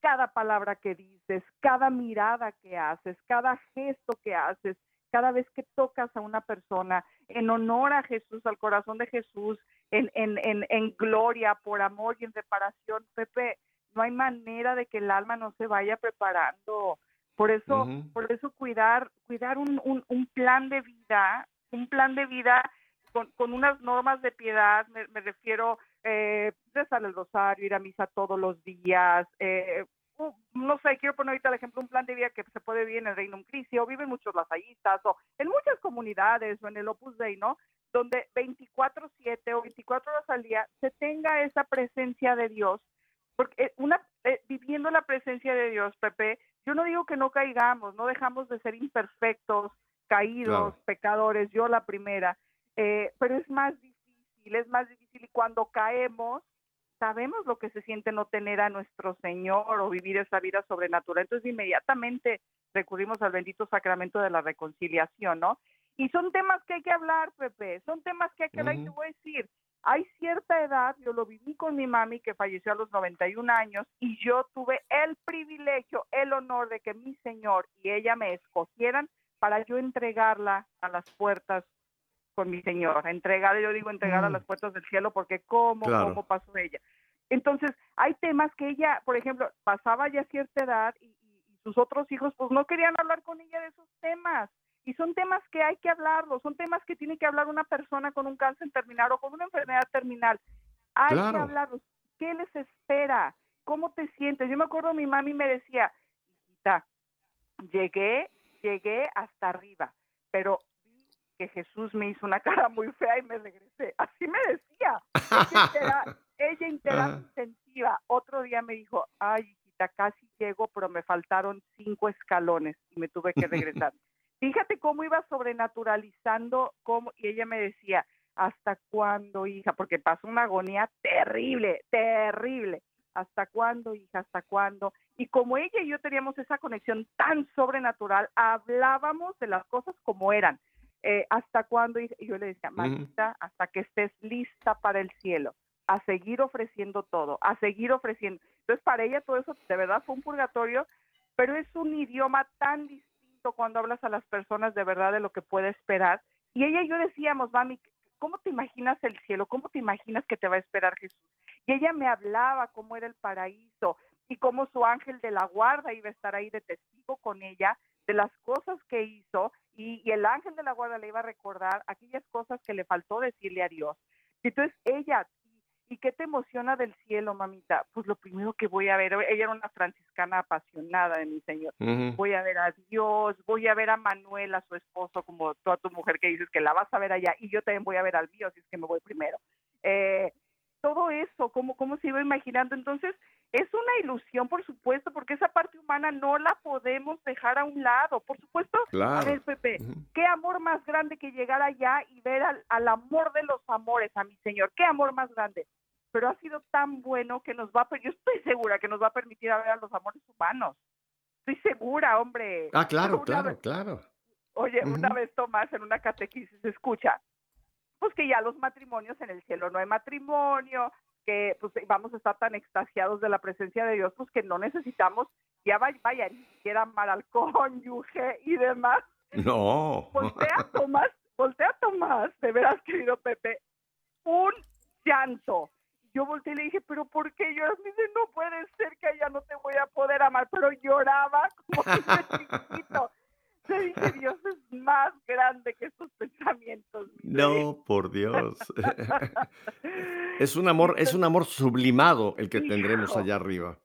cada palabra que dices, cada mirada que haces, cada gesto que haces, cada vez que tocas a una persona en honor a Jesús, al corazón de Jesús, en, en, en, en gloria, por amor y en reparación, Pepe, no hay manera de que el alma no se vaya preparando. Por eso, por eso cuidar, cuidar un, un, un, plan de vida, un plan de vida con, con unas normas de piedad, me, me refiero eh, rezar el rosario, ir a misa todos los días, eh, no sé, quiero poner ahorita el ejemplo, un plan de vida que se puede vivir en el Reino Unido, o viven muchos lasallistas, o en muchas comunidades, o en el Opus Dei, ¿no? Donde 24-7 o 24 horas al día se tenga esa presencia de Dios, porque una, eh, viviendo la presencia de Dios, Pepe, yo no digo que no caigamos, no dejamos de ser imperfectos, caídos, pecadores, yo la primera, eh, pero es más difícil, es más difícil y cuando caemos, sabemos lo que se siente no tener a nuestro Señor o vivir esa vida sobrenatural. Entonces inmediatamente recurrimos al bendito sacramento de la reconciliación, ¿no? Y son temas que hay que hablar, Pepe, son temas que hay que hablar y te voy a decir, hay cierta edad, yo lo viví con mi mami que falleció a los 91 años y yo tuve el privilegio, el honor de que mi Señor y ella me escogieran para yo entregarla a las puertas con mi Señor, entregar, yo digo entregar a mm. las puertas del cielo porque cómo, cómo pasó ella. Entonces, hay temas que ella, por ejemplo, pasaba ya cierta edad y, sus otros hijos pues no querían hablar con ella de esos temas. Y son temas que hay que hablarlos, son temas que tiene que hablar una persona con un cáncer terminal o con una enfermedad terminal. Hay que hablarlos. ¿Qué les espera? ¿Cómo te sientes? Yo me acuerdo mi mami me decía, hijita, llegué, llegué hasta arriba, pero que Jesús me hizo una cara muy fea y me regresé. Así me decía. Ella, entera. Otro día me dijo, ay, hijita, casi llego, pero me faltaron cinco escalones y me tuve que regresar. Fíjate cómo iba sobrenaturalizando, cómo, y ella me decía, ¿hasta cuándo, hija? Porque pasó una agonía terrible, terrible. ¿Hasta cuándo, hija? ¿Hasta cuándo? Y como ella y yo teníamos esa conexión tan sobrenatural, hablábamos de las cosas como eran eh, ¿hasta cuándo? Y yo le decía, Marita, hasta que estés lista para el cielo, a seguir ofreciendo todo, a seguir ofreciendo. Entonces, para ella todo eso de verdad fue un purgatorio, pero es un idioma tan distinto cuando hablas a las personas de verdad de lo que puede esperar. Y ella y yo decíamos, mami, ¿cómo te imaginas el cielo? ¿Cómo te imaginas que te va a esperar Jesús? Y ella me hablaba cómo era el paraíso y cómo su ángel de la guarda iba a estar ahí de testigo con ella de las cosas que hizo y, y el ángel de la guarda le iba a recordar aquellas cosas que le faltó decirle a Dios. Entonces ella ¿Y qué te emociona del cielo, mamita? Pues lo primero que voy a ver, ella era una franciscana apasionada de mi Señor. Voy a ver a Dios, voy a ver a Manuela, su esposo, como toda tu mujer que dices que la vas a ver allá, y yo también voy a ver al mío, si es que me voy primero. Eh, todo eso, ¿cómo, ¿cómo se iba imaginando? Entonces, es una ilusión, por supuesto, porque esa parte humana no la podemos dejar a un lado. Por supuesto, a ver, Pepe, qué amor más grande que llegar allá y ver al, al, amor de los amores a mi Señor. Qué amor más grande. Pero ha sido tan bueno que nos va a, yo estoy segura que nos va a permitir a ver a los amores humanos. Estoy segura, hombre. Ah, claro, claro, claro. Oye, una vez Tomás en una catequesis escucha, pues que ya los matrimonios en el cielo no hay matrimonio, que pues vamos a estar tan extasiados de la presencia de Dios, pues que no necesitamos, ya vaya, ni siquiera amar al cónyuge y demás. No. Voltea Tomás, voltea Tomás, de veras, querido Pepe, un llanto. Yo volteé y le dije, pero ¿por qué lloras? Me dice, no puede ser que ya no te voy a poder amar, pero lloraba como un chiquito. Te dije, Dios es más grande que estos pensamientos. No, por Dios. es un amor, es un amor sublimado el que tendremos allá arriba.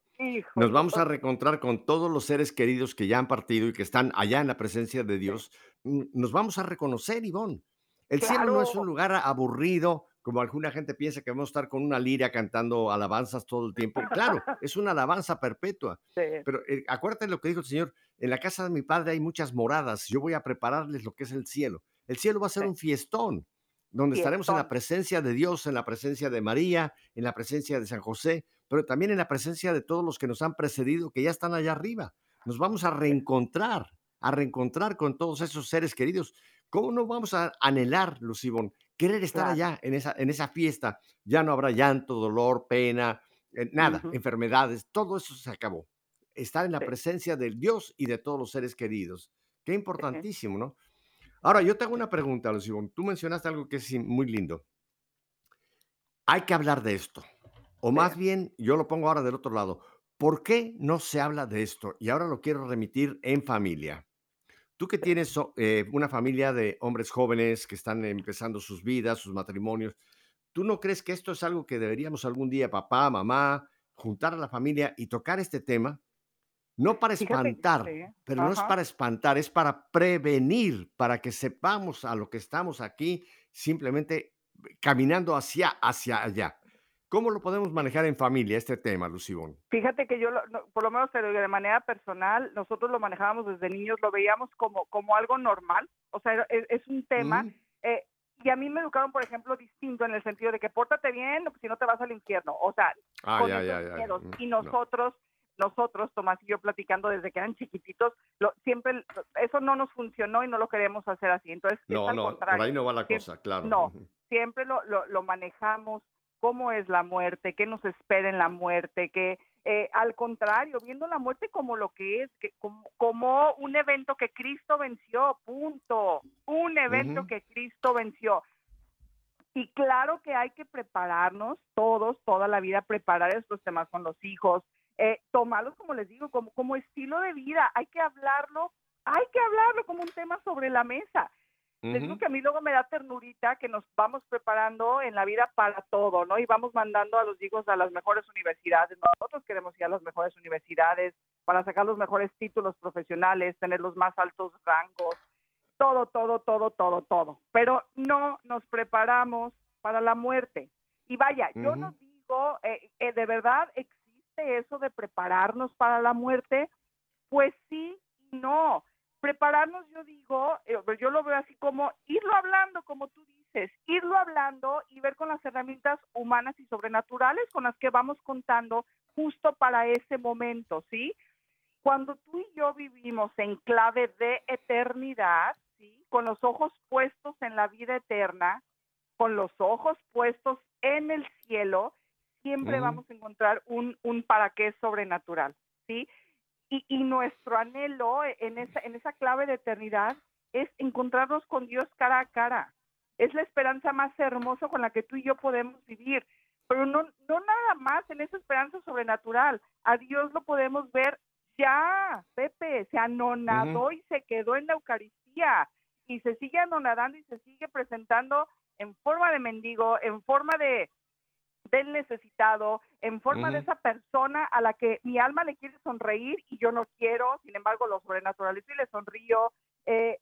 Nos vamos a reencontrar con todos los seres queridos que ya han partido y que están allá en la presencia de Dios. Nos vamos a reconocer, Ivonne. El cielo no es un lugar aburrido, como alguna gente piensa que vamos a estar con una lira cantando alabanzas todo el tiempo. Claro, es una alabanza perpetua. Pero eh, acuérdate lo que dijo el Señor, en la casa de mi padre hay muchas moradas, yo voy a prepararles lo que es el cielo. El cielo va a ser un fiestón, donde estaremos en la presencia de Dios, en la presencia de María, en la presencia de San José, pero también en la presencia de todos los que nos han precedido, que ya están allá arriba. Nos vamos a reencontrar, a reencontrar con todos esos seres queridos. ¿Cómo no vamos a anhelar, Lucibón, querer estar allá en esa, en esa fiesta? Ya no habrá llanto, dolor, pena, eh, nada, enfermedades, todo eso se acabó. Estar en la presencia del Dios y de todos los seres queridos. Qué importantísimo, ¿no? Ahora, yo te hago una pregunta, Lucibón. Tú mencionaste algo que es muy lindo. Hay que hablar de esto. O más bien, yo lo pongo ahora del otro lado. ¿Por qué no se habla de esto? Y ahora lo quiero remitir en familia. Tú que tienes eh, una familia de hombres jóvenes que están empezando sus vidas, sus matrimonios, ¿tú no crees que esto es algo que deberíamos algún día, papá, mamá, juntar a la familia y tocar este tema? No para espantar, pero no es para espantar, es para prevenir, para que sepamos a lo que estamos aquí, simplemente caminando hacia, hacia allá. ¿Cómo lo podemos manejar en familia este tema, Lucibón? Fíjate que yo, por lo menos de manera personal, nosotros lo manejábamos desde niños, lo veíamos como, como algo normal, o sea, es, un tema. Eh, y a mí me educaron, por ejemplo, distinto en el sentido de que pórtate bien, si no te vas al infierno. O sea, ah, con ya, ya, ya. Y nosotros, nosotros, Tomás y yo platicando desde que eran chiquititos, lo, siempre eso no nos funcionó y no lo queremos hacer así. Entonces, no, no, por ahí no va la cosa, claro. No, siempre lo, lo, lo manejamos cómo es la muerte, qué nos espera en la muerte, que eh, al contrario, viendo la muerte como lo que es, que, como, un evento que Cristo venció, punto, un evento que Cristo venció. Y claro que hay que prepararnos todos, toda la vida, preparar estos temas con los hijos, eh, tomarlos, como les digo, como, como estilo de vida, hay que hablarlo, hay que hablarlo como un tema sobre la mesa. Que a mí luego me da ternurita que nos vamos preparando en la vida para todo, ¿no? Y vamos mandando a los hijos a las mejores universidades. Nosotros queremos ir a las mejores universidades para sacar los mejores títulos profesionales, tener los más altos rangos, todo, todo, todo, todo, todo. Pero no nos preparamos para la muerte. Y vaya, yo no digo, eh, eh, ¿de verdad existe eso de prepararnos para la muerte? Pues sí y no prepararnos, yo digo, eh, yo lo veo así como irlo hablando, como tú dices, irlo hablando y ver con las herramientas humanas y sobrenaturales con las que vamos contando justo para ese momento, ¿sí? Cuando tú y yo vivimos en clave de eternidad, ¿sí? Con los ojos puestos en la vida eterna, con los ojos puestos en el cielo, siempre vamos a encontrar un, un para qué sobrenatural, ¿sí? Y, y nuestro anhelo en esa, en esa clave de eternidad es encontrarnos con Dios cara a cara. Es la esperanza más hermosa con la que tú y yo podemos vivir. Pero no, no nada más en esa esperanza sobrenatural. A Dios lo podemos ver Ya, Pepe, se anonadó y se quedó en la Eucaristía y se sigue anonadando y se sigue presentando en forma de mendigo, en forma de del necesitado, en forma de esa persona a la que mi alma le quiere sonreír y yo no quiero, sin embargo lo sobrenaturalizo y le sonrío. Eh,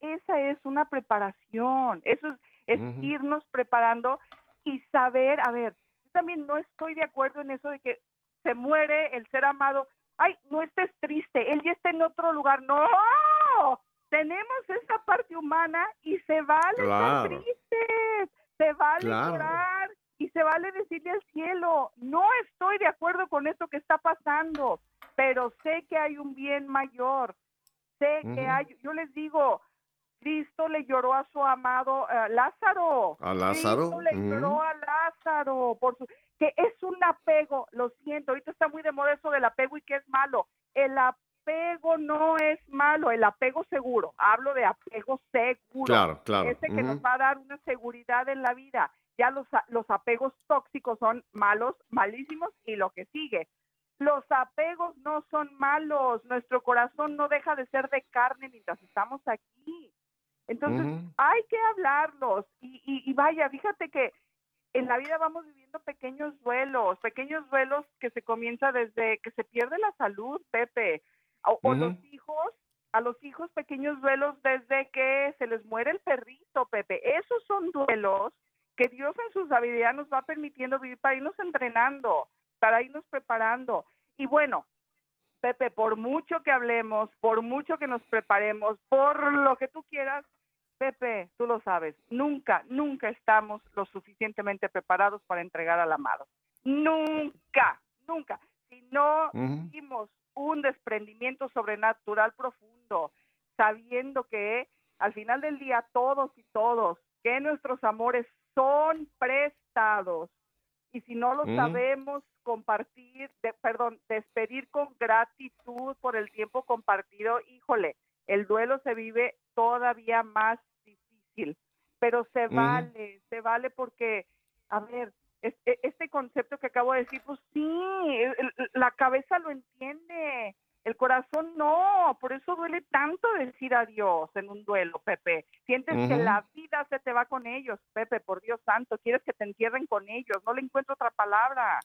esa es una preparación, eso es, es irnos preparando y saber, a ver, yo también no estoy de acuerdo en eso de que se muere el ser amado. Ay, no estés triste, él ya está en otro lugar. No, tenemos esa parte humana y se vale estar tristes, se vale llorar y se vale decirle al cielo, no estoy de acuerdo con esto que está pasando, pero sé que hay un bien mayor, sé que hay, yo les digo, Cristo le lloró a su amado eh, Lázaro. A Lázaro. Cristo le lloró a Lázaro por su que es un apego, lo siento, ahorita está muy de moda eso del apego y que es malo. El apego no es malo, el apego seguro, hablo de apego seguro. Claro, claro. Ese que nos va a dar una seguridad en la vida ya los, los apegos tóxicos son malos, malísimos y lo que sigue. Los apegos no son malos, nuestro corazón no deja de ser de carne mientras estamos aquí. Entonces, hay que hablarlos y, y, vaya, fíjate que en la vida vamos viviendo pequeños duelos, pequeños duelos que se comienza desde que se pierde la salud, Pepe, o, los hijos, a los hijos pequeños duelos desde que se les muere el perrito, Pepe. Esos son duelos que Dios en su sabiduría nos va permitiendo vivir para irnos entrenando, para irnos preparando. Y bueno, Pepe, por mucho que hablemos, por mucho que nos preparemos, por lo que tú quieras, Pepe, tú lo sabes, nunca, nunca estamos lo suficientemente preparados para entregar al amado. Nunca, nunca. Si no hicimos un desprendimiento sobrenatural profundo, sabiendo que al final del día todos y todos, que nuestros amores son prestados. Y si no lo sabemos compartir, perdón, despedir con gratitud por el tiempo compartido, híjole, el duelo se vive todavía más difícil, pero se vale, se vale porque, a ver, este, este concepto que acabo de decir, pues sí, la cabeza lo entiende, el corazón no, por eso duele tanto decir adiós en un duelo, Pepe. Sientes que la vida se te va con ellos, Pepe, por Dios santo, quieres que te entierren con ellos, no le encuentro otra palabra.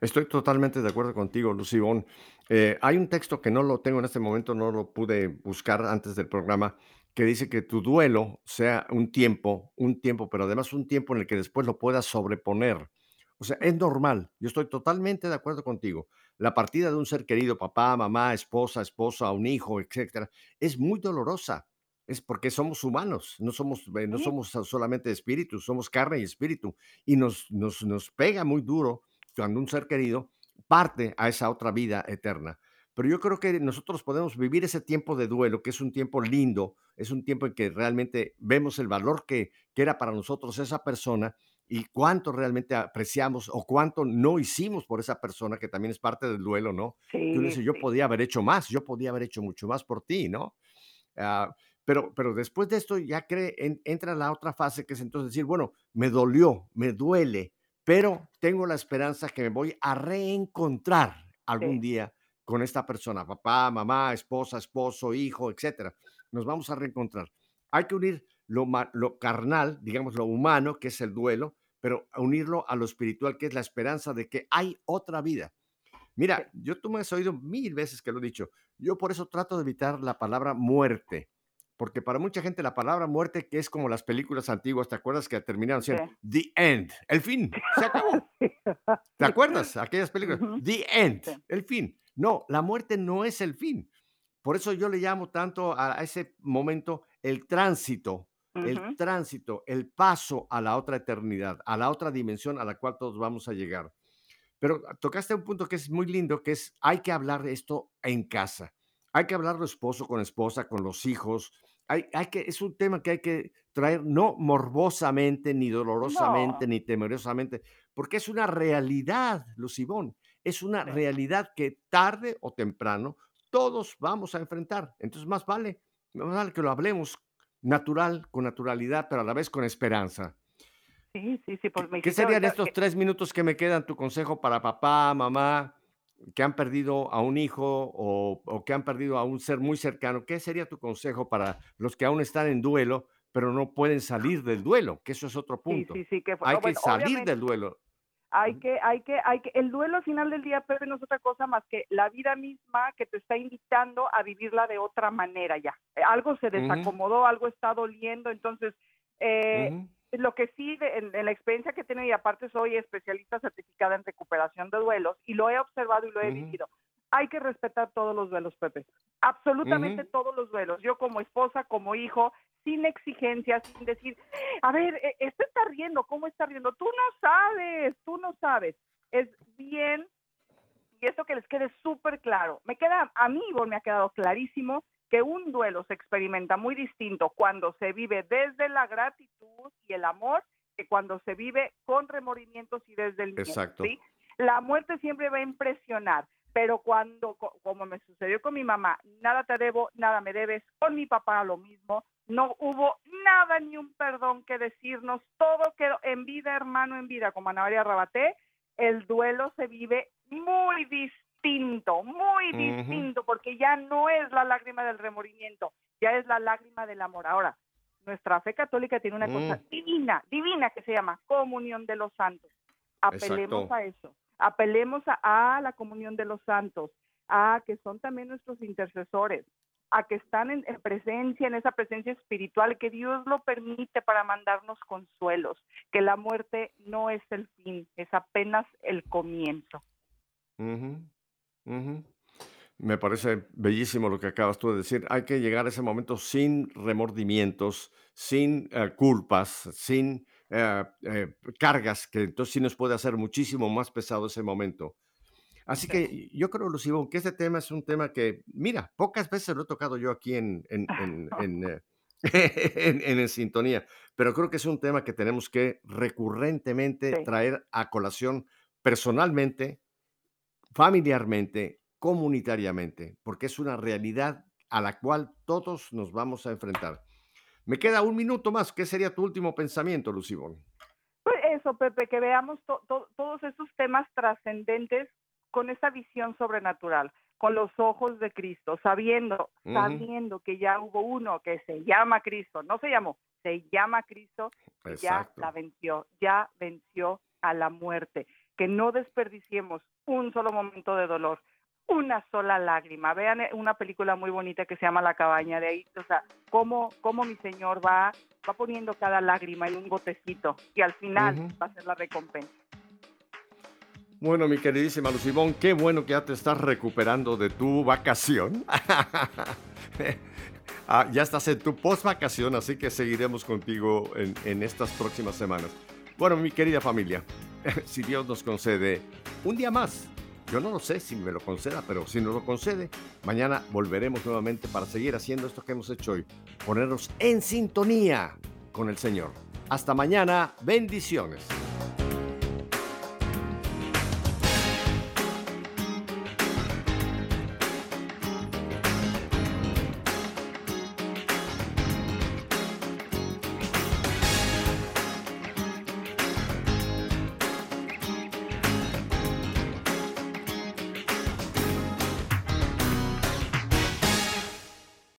Estoy totalmente de acuerdo contigo, Lucibón. Eh, hay un texto que no lo tengo en este momento, no lo pude buscar antes del programa, que dice que tu duelo sea un tiempo, un tiempo, pero además un tiempo en el que después lo puedas sobreponer. O sea, es normal, yo estoy totalmente de acuerdo contigo la partida de un ser querido, papá, mamá, esposa, esposa, un hijo, etcétera, es muy dolorosa. Es porque somos humanos, no somos, eh, no somos solamente espíritus, somos carne y espíritu. Y nos, nos, nos pega muy duro cuando un ser querido parte a esa otra vida eterna. Pero yo creo que nosotros podemos vivir ese tiempo de duelo, que es un tiempo lindo, es un tiempo en que realmente vemos el valor que, que era para nosotros esa persona y cuánto realmente apreciamos o cuánto no hicimos por esa persona, que también es parte del duelo, ¿no? Sí, Tú dices, yo podía haber hecho más, yo podía haber hecho mucho más por ti, ¿no? Ah, pero, pero después de esto ya cree, entra la otra fase que es entonces decir, bueno, me dolió, me duele, pero tengo la esperanza que me voy a reencontrar algún día con esta persona, papá, mamá, esposa, esposo, hijo, etcétera. Nos vamos a reencontrar. Hay que unir lo, lo carnal, digamos, lo humano, que es el duelo, pero unirlo a lo espiritual, que es la esperanza de que hay otra vida. Mira, yo tú me has oído mil veces que lo he dicho. Yo por eso trato de evitar la palabra muerte, porque para mucha gente la palabra muerte, que es como las películas antiguas, ¿te acuerdas que terminaron siendo The End, el fin, se acabó? ¿Te acuerdas? Aquellas películas, The End, el fin. No, la muerte no es el fin. Por eso yo le llamo tanto a ese momento el tránsito el tránsito, el paso a la otra eternidad, a la otra dimensión a la cual todos vamos a llegar. Pero tocaste un punto que es muy lindo, que es hay que hablar de esto en casa. Hay que hablarlo esposo con esposa, con los hijos. Hay, hay que, es un tema que hay que traer no morbosamente, ni dolorosamente, ni temerosamente, porque es una realidad, Lucibón. Es una realidad que tarde o temprano todos vamos a enfrentar. Entonces, más vale, más vale que lo hablemos natural, con naturalidad, pero a la vez con esperanza. Sí, sí, sí. Por ¿Qué serían estos tres minutos que me quedan tu consejo para papá, mamá, que han perdido a un hijo o, o que han perdido a un ser muy cercano, ¿qué sería tu consejo para los que aún están en duelo, pero no pueden salir del duelo? Que eso es otro Sí, punto. sí, sí, que fue- Hay que salir del duelo. Hay que, hay que, hay que, el duelo al final del día, Pepe, no es otra cosa más que la vida misma que te está invitando a vivirla de otra manera ya. Eh, Algo se desacomodó, algo está doliendo, entonces, eh, lo que sí, de- en, en la experiencia que tenido, y aparte soy especialista certificada en recuperación de duelos, y lo he observado y lo he vivido, hay que respetar todos los duelos, Pepe. Absolutamente todos los duelos. Yo como esposa, como hijo, sin exigencias, sin decir, a ver, eh, este está riendo, ¿cómo está riendo? Tú no sabes, tú no sabes. Es bien, y esto que les quede súper claro. Me queda, a mí, Ivonne, me ha quedado clarísimo que un duelo se experimenta muy distinto cuando se vive desde la gratitud y el amor que cuando se vive con remordimientos y desde el miedo, Exacto. ¿sí? La muerte siempre va a impresionar, pero cuando, co- como me sucedió con mi mamá, nada te debo, nada me debes, con mi papá lo mismo, no hubo nada ni un perdón que decirnos, todo quedó en vida, hermano, en vida, como Ana María Rabaté, el duelo se vive muy distinto, muy distinto, porque ya no es la lágrima del remordimiento, ya es la lágrima del amor. Ahora, nuestra fe católica tiene una cosa Mm. divina, divina que se llama comunión de los santos. Apelemos Exacto. a eso, apelemos a, la comunión de los santos, a que son también nuestros intercesores, a que están en, en presencia, en esa presencia espiritual, que Dios lo permite para mandarnos consuelos, que la muerte no es el fin, es apenas el comienzo. Me parece bellísimo lo que acabas tú de decir. Hay que llegar a ese momento sin remordimientos, sin eh, culpas, sin eh, eh, cargas, que entonces sí nos puede hacer muchísimo más pesado ese momento. Así que yo creo, Lucibón, que este tema es un tema que, mira, pocas veces lo he tocado yo aquí en, en, en, en, eh, en- en En Sintonía, pero creo que es un tema que tenemos que recurrentemente Sí. traer a colación personalmente, familiarmente, comunitariamente, porque es una realidad a la cual todos nos vamos a enfrentar. Me queda un minuto más. ¿Qué sería tu último pensamiento, Lucibón? Pues eso, Pepe, que veamos to- to- todos esos temas trascendentes con esa visión sobrenatural, con los ojos de Cristo, sabiendo, sabiendo que ya hubo uno que se llama Cristo, no se llamó, se llama Cristo, que ya la venció, ya venció a la muerte, que no desperdiciemos un solo momento de dolor, una sola lágrima. Vean eh, una película muy bonita que se llama La cabaña de ahí, o sea, cómo, cómo mi Señor va, va poniendo cada lágrima en un botecito y al final va a ser la recompensa. Bueno, mi queridísima Lucibón, qué bueno que ya te estás recuperando de tu vacación. Ah, ya estás en tu post-vacación, así que seguiremos contigo en, en estas próximas semanas. Bueno, mi querida familia, si Dios nos concede un día más, yo no lo sé si me lo conceda, pero si nos lo concede, mañana volveremos nuevamente para seguir haciendo esto que hemos hecho hoy, ponernos en sintonía con el Señor. Hasta mañana, bendiciones.